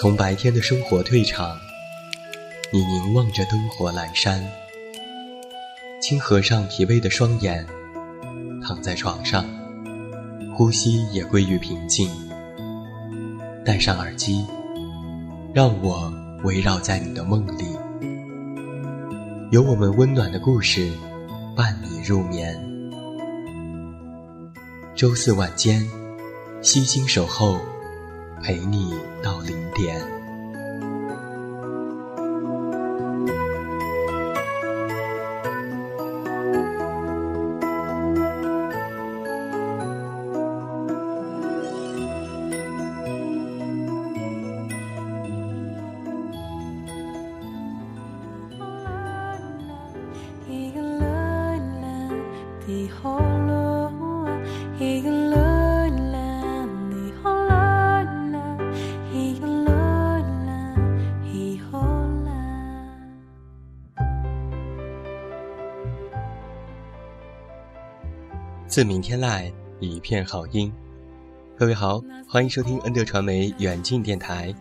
从白天的生活退场，你凝望着灯火阑珊，轻合上疲惫的双眼，躺在床上，呼吸也归于平静。戴上耳机，让我围绕在你的梦里，有我们温暖的故事伴你入眠。周四晚间，悉心守候。陪你到零点。自明天籁，一片好音。各位好，欢迎收听恩德传媒远近电台，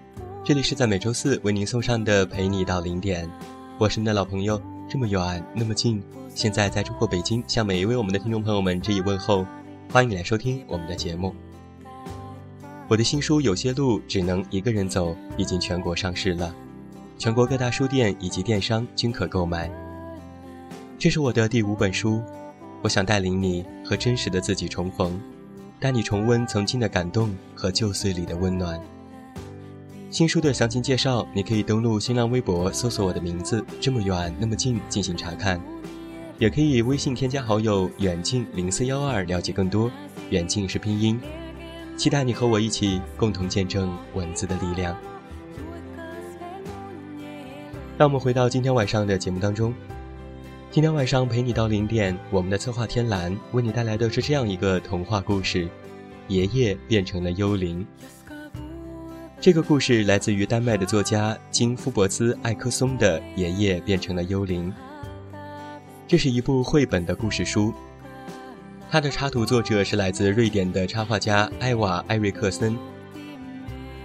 这里是在每周四为您送上的陪你到零点。我是你的老朋友，这么远那么近，现在在中国北京，向每一位我们的听众朋友们致以问候，欢迎你来收听我们的节目。我的新书《有些路只能一个人走》已经全国上市了，全国各大书店以及电商均可购买。这是我的第五本书。我想带领你和真实的自己重逢，带你重温曾经的感动和旧岁里的温暖。新书的详情介绍，你可以登录新浪微博搜索我的名字“这么远那么近”进行查看，也可以微信添加好友“远近零四幺二”了解更多。远近是拼音，期待你和我一起共同见证文字的力量。让我们回到今天晚上的节目当中。今天晚上陪你到零点，我们的策划天蓝为你带来的是这样一个童话故事：爷爷变成了幽灵。这个故事来自于丹麦的作家金夫伯兹艾克松的《爷爷变成了幽灵》。这是一部绘本的故事书，它的插图作者是来自瑞典的插画家艾瓦艾瑞克森。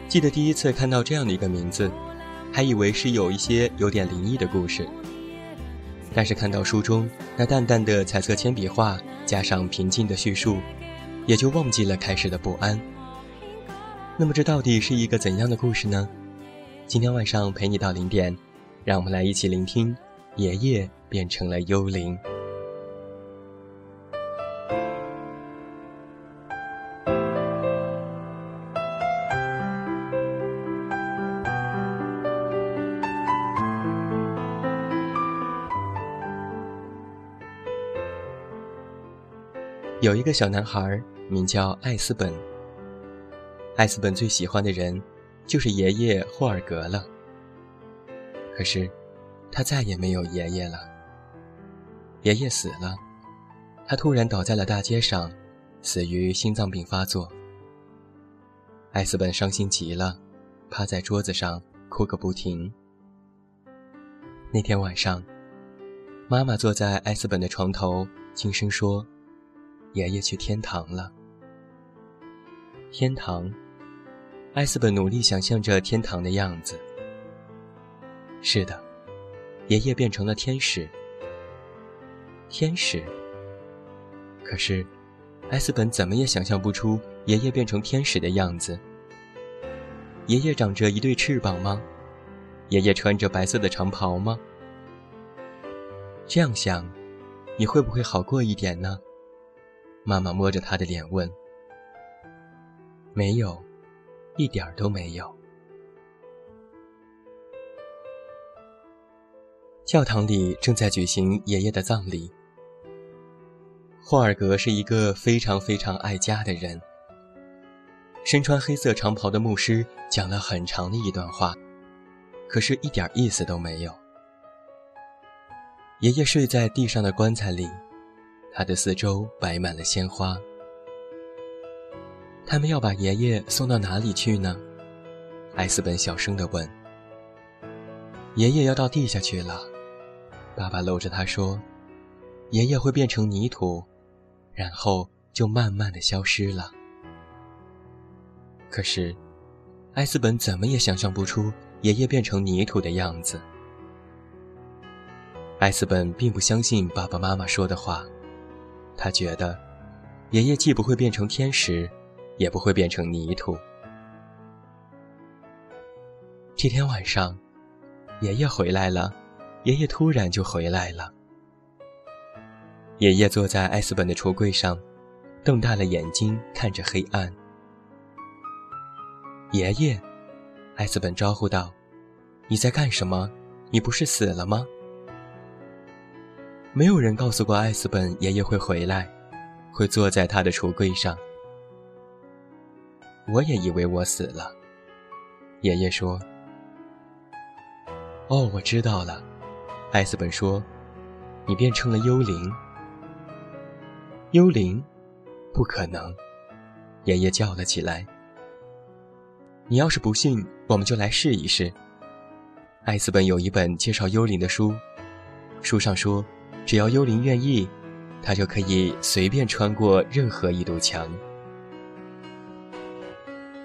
记得第一次看到这样的一个名字，还以为是有一些有点灵异的故事。但是看到书中那淡淡的彩色铅笔画，加上平静的叙述，也就忘记了开始的不安。那么这到底是一个怎样的故事呢？今天晚上陪你到零点，让我们来一起聆听。爷爷变成了幽灵。有一个小男孩，名叫艾斯本。艾斯本最喜欢的人，就是爷爷霍尔格了。可是，他再也没有爷爷了。爷爷死了，他突然倒在了大街上，死于心脏病发作。艾斯本伤心极了，趴在桌子上哭个不停。那天晚上，妈妈坐在艾斯本的床头，轻声说。爷爷去天堂了。天堂，艾斯本努力想象着天堂的样子。是的，爷爷变成了天使。天使。可是，艾斯本怎么也想象不出爷爷变成天使的样子。爷爷长着一对翅膀吗？爷爷穿着白色的长袍吗？这样想，你会不会好过一点呢？妈妈摸着他的脸问。没有，一点儿都没有。教堂里正在举行爷爷的葬礼。霍尔格是一个非常非常爱家的人。身穿黑色长袍的牧师讲了很长的一段话，可是一点意思都没有。爷爷睡在地上的棺材里，他的四周摆满了鲜花。他们要把爷爷送到哪里去呢？艾斯本小声地问。爷爷要到地下去了，爸爸搂着他说：“爷爷会变成泥土，然后就慢慢的消失了。”可是，艾斯本怎么也想象不出爷爷变成泥土的样子。艾斯本并不相信爸爸妈妈说的话，他觉得，爷爷既不会变成天使，也不会变成泥土。这天晚上，爷爷回来了，爷爷突然就回来了。爷爷坐在艾斯本的橱柜上，瞪大了眼睛看着黑暗。爷爷，艾斯本招呼道：“你在干什么？你不是死了吗？”没有人告诉过艾斯本爷爷会回来，会坐在他的橱柜上。我也以为我死了。爷爷说：“哦，我知道了。”艾斯本说：“你变成了幽灵。”幽灵？不可能！爷爷叫了起来。你要是不信，我们就来试一试。艾斯本有一本介绍幽灵的书，书上说，只要幽灵愿意，他就可以随便穿过任何一堵墙。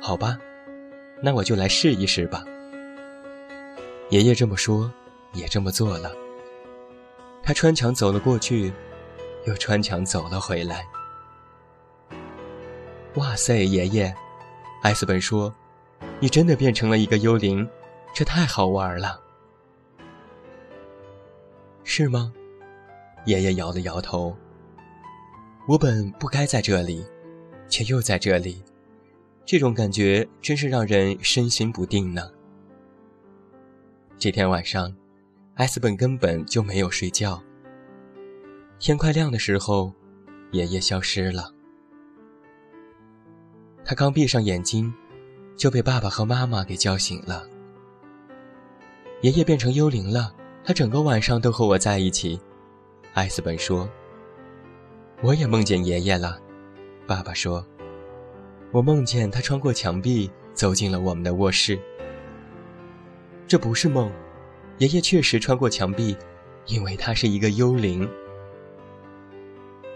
好吧，那我就来试一试吧。爷爷这么说，也这么做了。他穿墙走了过去，又穿墙走了回来。哇塞，爷爷！艾斯本说。你真的变成了一个幽灵，这太好玩了，是吗？爷爷摇了摇头。我本不该在这里，却又在这里，这种感觉真是让人身心不定呢。这天晚上，艾斯本根本就没有睡觉。天快亮的时候，爷爷消失了。他刚闭上眼睛。就被爸爸和妈妈给叫醒了。爷爷变成幽灵了，他整个晚上都和我在一起。艾斯本说：“我也梦见爷爷了。”爸爸说：“我梦见他穿过墙壁走进了我们的卧室。”这不是梦，爷爷确实穿过墙壁，因为他是一个幽灵。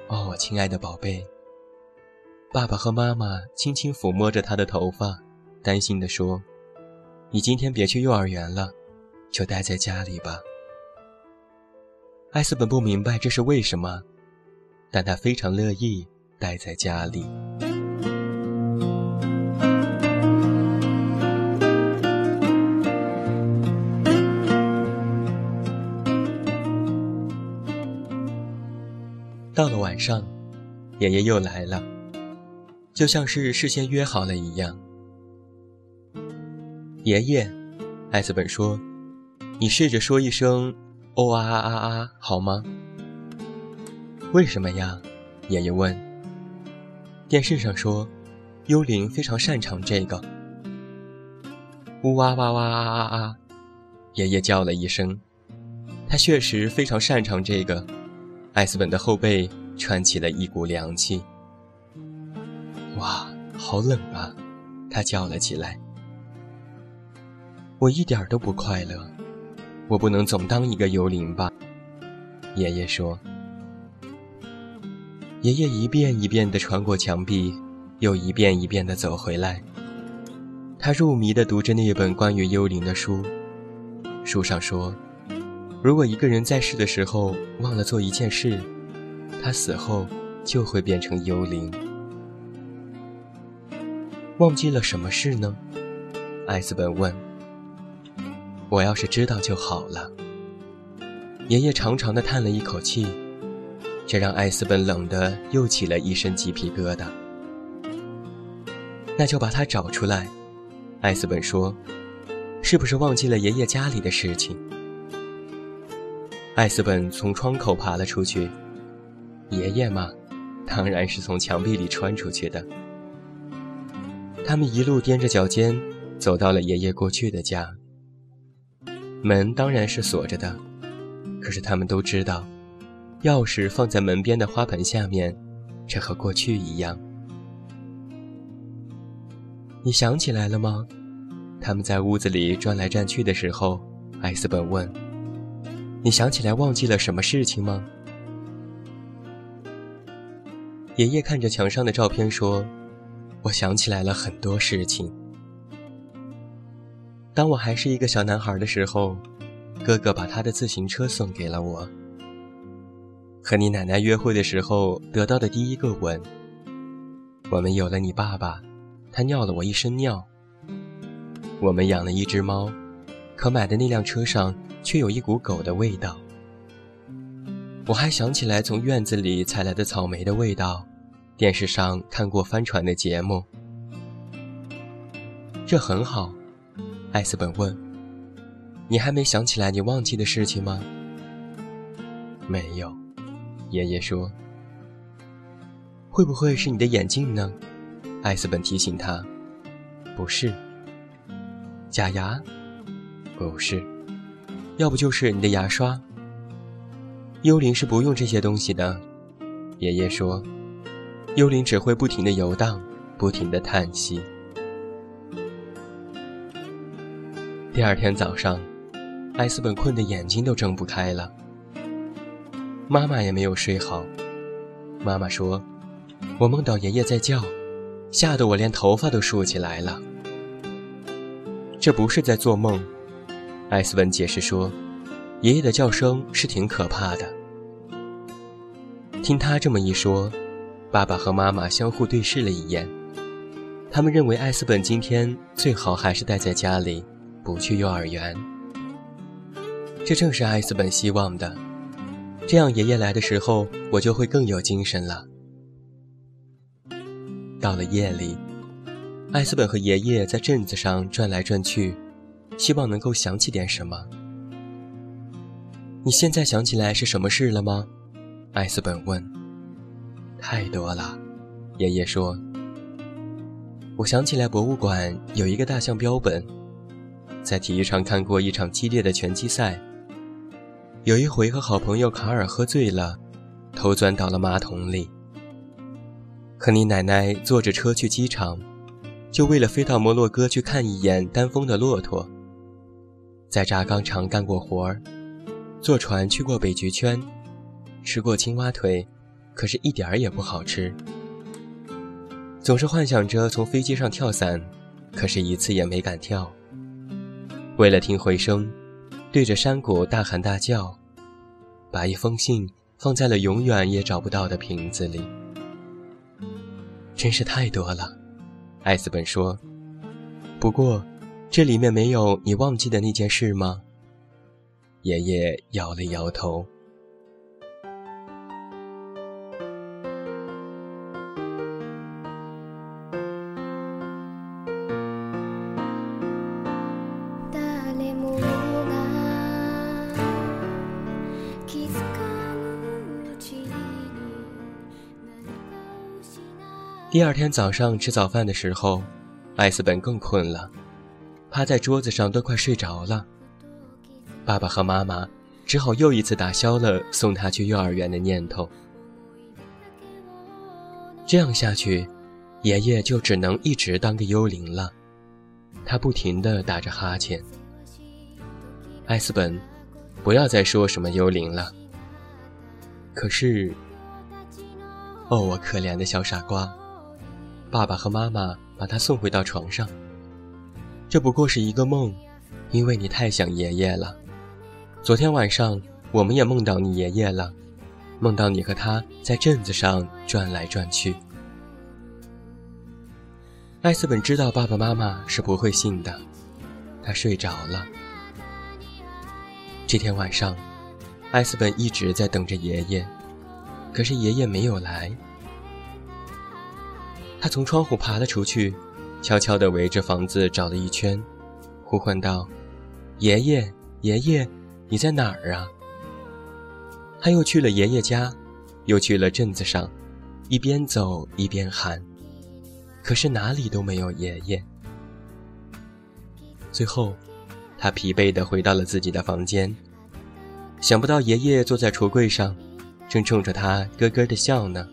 哦，亲爱的宝贝。爸爸和妈妈轻轻抚摸着他的头发。担心地说：“你今天别去幼儿园了，就待在家里吧。”艾斯本不明白这是为什么，但他非常乐意待在家里。到了晚上，爷爷又来了，就像是事先约好了一样。爷爷，艾斯本说：“你试着说一声‘哦啊啊啊啊’好吗？”“为什么呀？”爷爷问。“电视上说，幽灵非常擅长这个。”“呜哇哇哇啊啊啊！”爷爷叫了一声。他确实非常擅长这个。艾斯本的后背串起了一股凉气。“哇，好冷啊！”他叫了起来。我一点都不快乐，我不能总当一个幽灵吧？爷爷说。爷爷一遍一遍地穿过墙壁，又一遍一遍地走回来。他入迷地读着那本关于幽灵的书。书上说，如果一个人在世的时候忘了做一件事，他死后就会变成幽灵。忘记了什么事呢？艾斯本问。我要是知道就好了。爷爷长长的叹了一口气，这让艾斯本冷得又起了一身鸡皮疙瘩。那就把他找出来，艾斯本说：“是不是忘记了爷爷家里的事情？”艾斯本从窗口爬了出去。爷爷嘛，当然是从墙壁里穿出去的。他们一路踮着脚尖，走到了爷爷过去的家。门当然是锁着的，可是他们都知道，钥匙放在门边的花盆下面，这和过去一样。你想起来了吗？他们在屋子里转来转去的时候，艾斯本问：“你想起来忘记了什么事情吗？”爷爷看着墙上的照片说。我想起来了很多事情。当我还是一个小男孩的时候，哥哥把他的自行车送给了我。和你奶奶约会的时候得到的第一个吻。我们有了你爸爸，他尿了我一身尿。我们养了一只猫，可买的那辆车上却有一股狗的味道。我还想起来从院子里采来的草莓的味道。电视上看过帆船的节目，这很好。艾斯本问：“你还没想起来你忘记的事情吗？”没有，爷爷说。会不会是你的眼镜呢？艾斯本提醒他：“不是。”假牙？不是。要不就是你的牙刷。幽灵是不用这些东西的，爷爷说。幽灵只会不停地游荡，不停地叹息。第二天早上，艾斯本困得眼睛都睁不开了。妈妈也没有睡好。妈妈说：“我梦到爷爷在叫，吓得我连头发都竖起来了。”这不是在做梦，艾斯本解释说：“爷爷的叫声是挺可怕的。”听他这么一说。爸爸和妈妈相互对视了一眼，他们认为艾斯本今天最好还是待在家里，不去幼儿园。这正是艾斯本希望的，这样爷爷来的时候，我就会更有精神了。到了夜里，艾斯本和爷爷在镇子上转来转去，希望能够想起点什么。你现在想起来是什么事了吗？艾斯本问。太多了，爷爷说。我想起来，博物馆有一个大象标本，在体育场看过一场激烈的拳击赛。有一回和好朋友卡尔喝醉了，头钻到了马桶里。和你奶奶坐着车去机场，就为了飞到摩洛哥去看一眼丹峰的骆驼。在轧钢厂干过活儿，坐船去过北极圈，吃过青蛙腿。可是，一点儿也不好吃。总是幻想着从飞机上跳伞，可是一次也没敢跳。为了听回声，对着山谷大喊大叫，把一封信放在了永远也找不到的瓶子里。真是太多了，艾斯本说。不过，这里面没有你忘记的那件事吗？爷爷摇了摇头。第二天早上吃早饭的时候，艾斯本更困了，趴在桌子上都快睡着了。爸爸和妈妈只好又一次打消了送他去幼儿园的念头。这样下去，爷爷就只能一直当个幽灵了。他不停地打着哈欠。艾斯本，不要再说什么幽灵了。可是，哦，我可怜的小傻瓜。爸爸和妈妈把他送回到床上。这不过是一个梦，因为你太想爷爷了。昨天晚上我们也梦到你爷爷了，梦到你和他在镇子上转来转去。艾斯本知道爸爸妈妈是不会信的，他睡着了。这天晚上，艾斯本一直在等着爷爷，可是爷爷没有来。他从窗户爬了出去，悄悄地围着房子找了一圈，呼唤道：“爷爷，爷爷，你在哪儿啊？”他又去了爷爷家，又去了镇子上，一边走一边喊。可是哪里都没有爷爷。最后，他疲惫地回到了自己的房间。想不到爷爷坐在橱柜上，正冲着他咯咯地笑呢。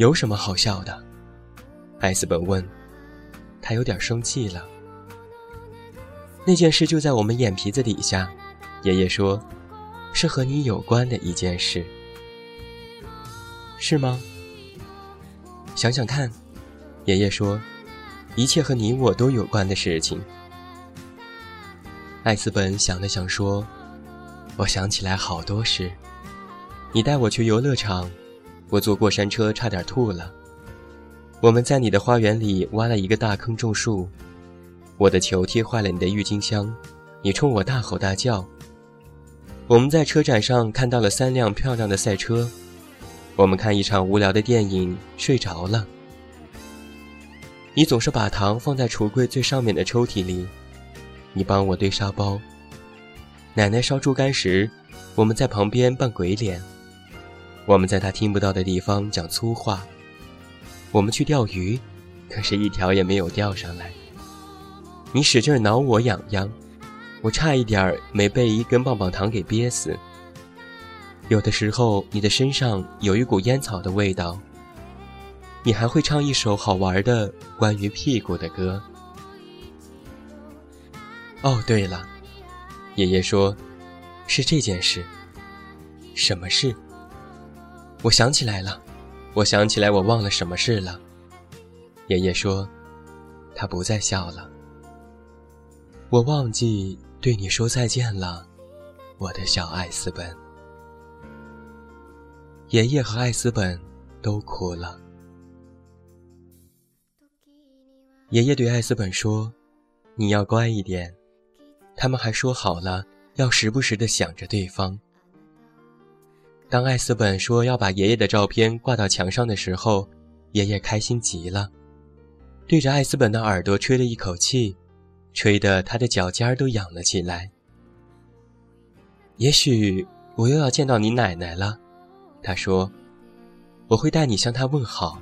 有什么好笑的？艾斯本问。他有点生气了。那件事就在我们眼皮子底下，爷爷说，是和你有关的一件事，是吗？想想看，爷爷说：“一切和你我都有关的事情。”艾斯本想了想说：“我想起来好多事。你带我去游乐场，我坐过山车差点吐了。我们在你的花园里挖了一个大坑种树，我的球踢坏了你的郁金香，你冲我大吼大叫。我们在车展上看到了三辆漂亮的赛车。”我们看一场无聊的电影，睡着了。你总是把糖放在橱柜最上面的抽屉里。你帮我堆沙包。奶奶烧猪肝时，我们在旁边扮鬼脸。我们在他听不到的地方讲粗话。我们去钓鱼，可是一条也没有钓上来。你使劲挠我痒痒，我差一点没被一根棒棒糖给憋死。有的时候，你的身上有一股烟草的味道。你还会唱一首好玩的关于屁股的歌。哦，对了，爷爷说，是这件事。什么事？我想起来了，我想起来，我忘了什么事了。爷爷说，他不再笑了。我忘记对你说再见了，我的小艾斯本。爷爷和艾斯本都哭了。爷爷对艾斯本说：“你要乖一点。”他们还说好了要时不时的想着对方。当艾斯本说要把爷爷的照片挂到墙上的时候，爷爷开心极了，对着艾斯本的耳朵吹了一口气，吹得他的脚尖都痒了起来。也许我又要见到你奶奶了。他说：“我会带你向他问好。”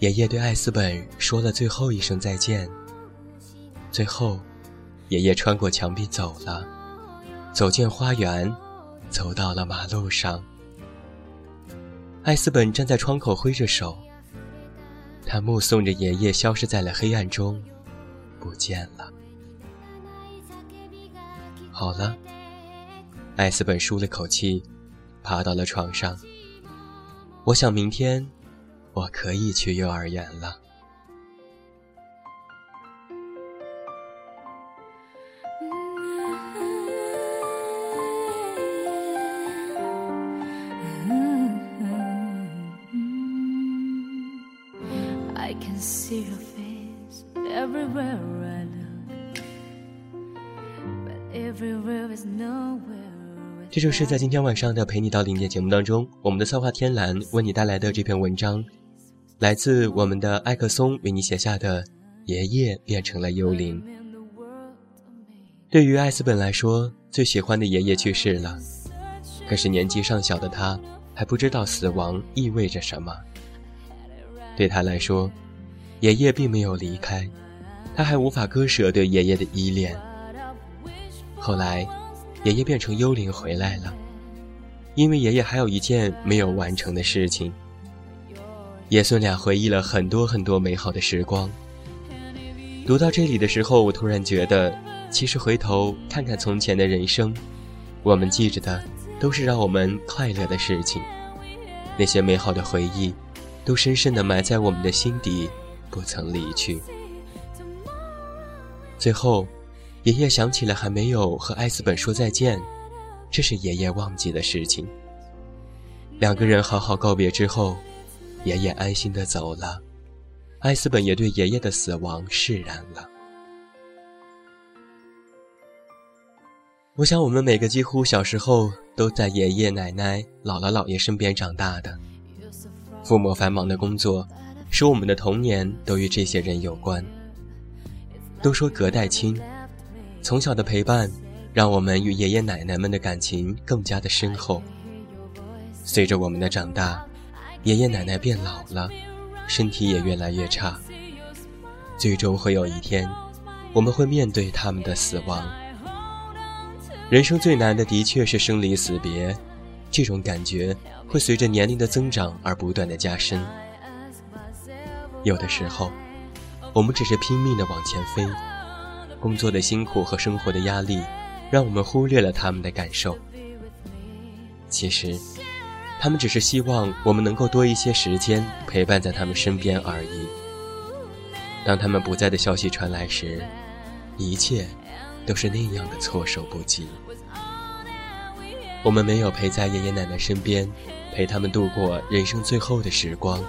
爷爷对艾斯本说了最后一声再见。最后，爷爷穿过墙壁走了，走进花园，走到了马路上。艾斯本站在窗口挥着手，他目送着爷爷消失在了黑暗中，不见了。好了，艾斯本舒了口气。爬到了床上。我想明天，我可以去幼儿园了。就是在今天晚上的陪你到零点节目当中，我们的策划天蓝为你带来的这篇文章，来自我们的艾克松为你写下的《爷爷变成了幽灵》。对于艾斯本来说，最喜欢的爷爷去世了，可是年纪尚小的他还不知道死亡意味着什么。对他来说，爷爷并没有离开，他还无法割舍对爷爷的依恋。后来。爷爷变成幽灵回来了，因为爷爷还有一件没有完成的事情。爷孙俩回忆了很多很多美好的时光。读到这里的时候，我突然觉得，其实回头看看从前的人生，我们记着的都是让我们快乐的事情，那些美好的回忆，都深深的埋在我们的心底，不曾离去。最后。爷爷想起了还没有和艾斯本说再见，这是爷爷忘记的事情。两个人好好告别之后，爷爷安心的走了，艾斯本也对爷爷的死亡释然了。我想，我们每个几乎小时候都在爷爷奶奶、姥姥姥爷身边长大的，父母繁忙的工作，使我们的童年都与这些人有关。都说隔代亲，从小的陪伴，让我们与爷爷奶奶们的感情更加的深厚。随着我们的长大，爷爷奶奶变老了，身体也越来越差。最终会有一天，我们会面对他们的死亡。人生最难的的确是生离死别，这种感觉会随着年龄的增长而不断的加深。有的时候，我们只是拼命的往前飞，工作的辛苦和生活的压力，让我们忽略了他们的感受。其实。他们只是希望我们能够多一些时间陪伴在他们身边而已。当他们不在的消息传来时，一切都是那样的措手不及。我们没有陪在爷爷奶奶身边，陪他们度过人生最后的时光，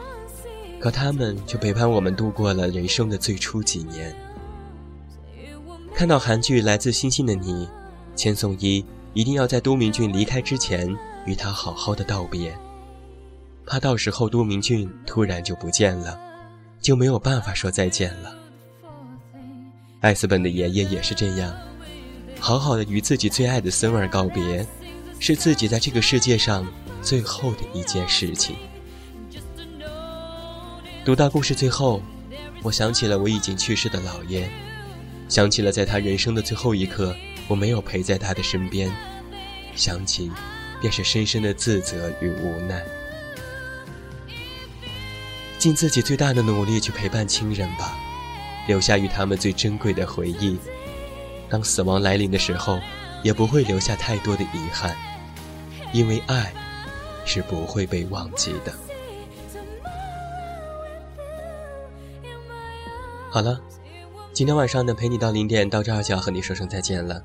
可他们却陪伴我们度过了人生的最初几年。看到韩剧《来自星星的你》，千颂伊一定要在都明俊离开之前。与他好好的道别，怕到时候都明俊突然就不见了，就没有办法说再见了。艾斯本的爷爷也是这样，好好的与自己最爱的孙儿告别，是自己在这个世界上最后的一件事情。读到故事最后，我想起了我已经去世的姥爷，想起了在他人生的最后一刻，我没有陪在他的身边，想起。便是深深的自责与无奈，尽自己最大的努力去陪伴亲人吧，留下与他们最珍贵的回忆。当死亡来临的时候，也不会留下太多的遗憾，因为爱是不会被忘记的。好了，今天晚上能陪你到零点到这儿就要和你说声再见了。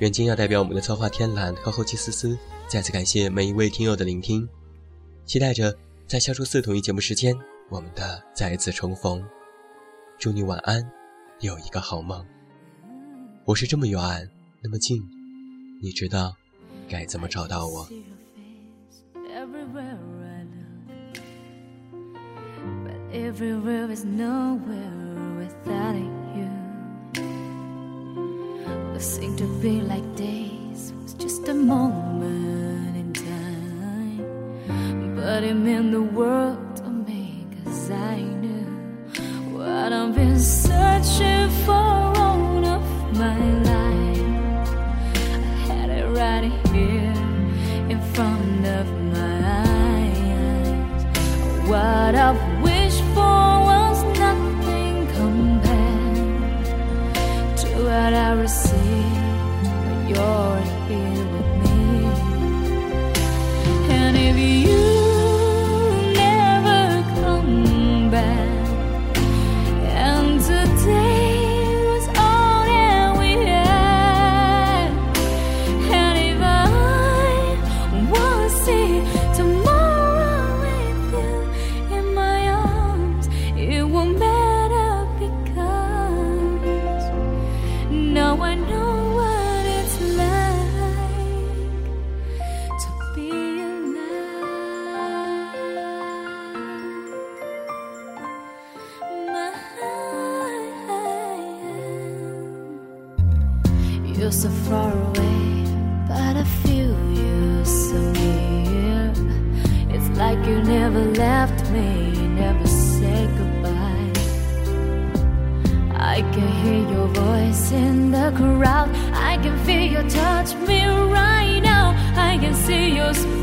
远近要代表我们的策划天蓝和后期思思。再次感谢每一位听友的聆听，期待着在下周四同一节目时间，我们的再一次重逢。祝你晚安，有一个好梦。我是这么远，那么近，你知道该怎么找到我？But seemed to be like days. Was just a moment in time, but it meant the world to me, cause I touch me right now. I can see your smile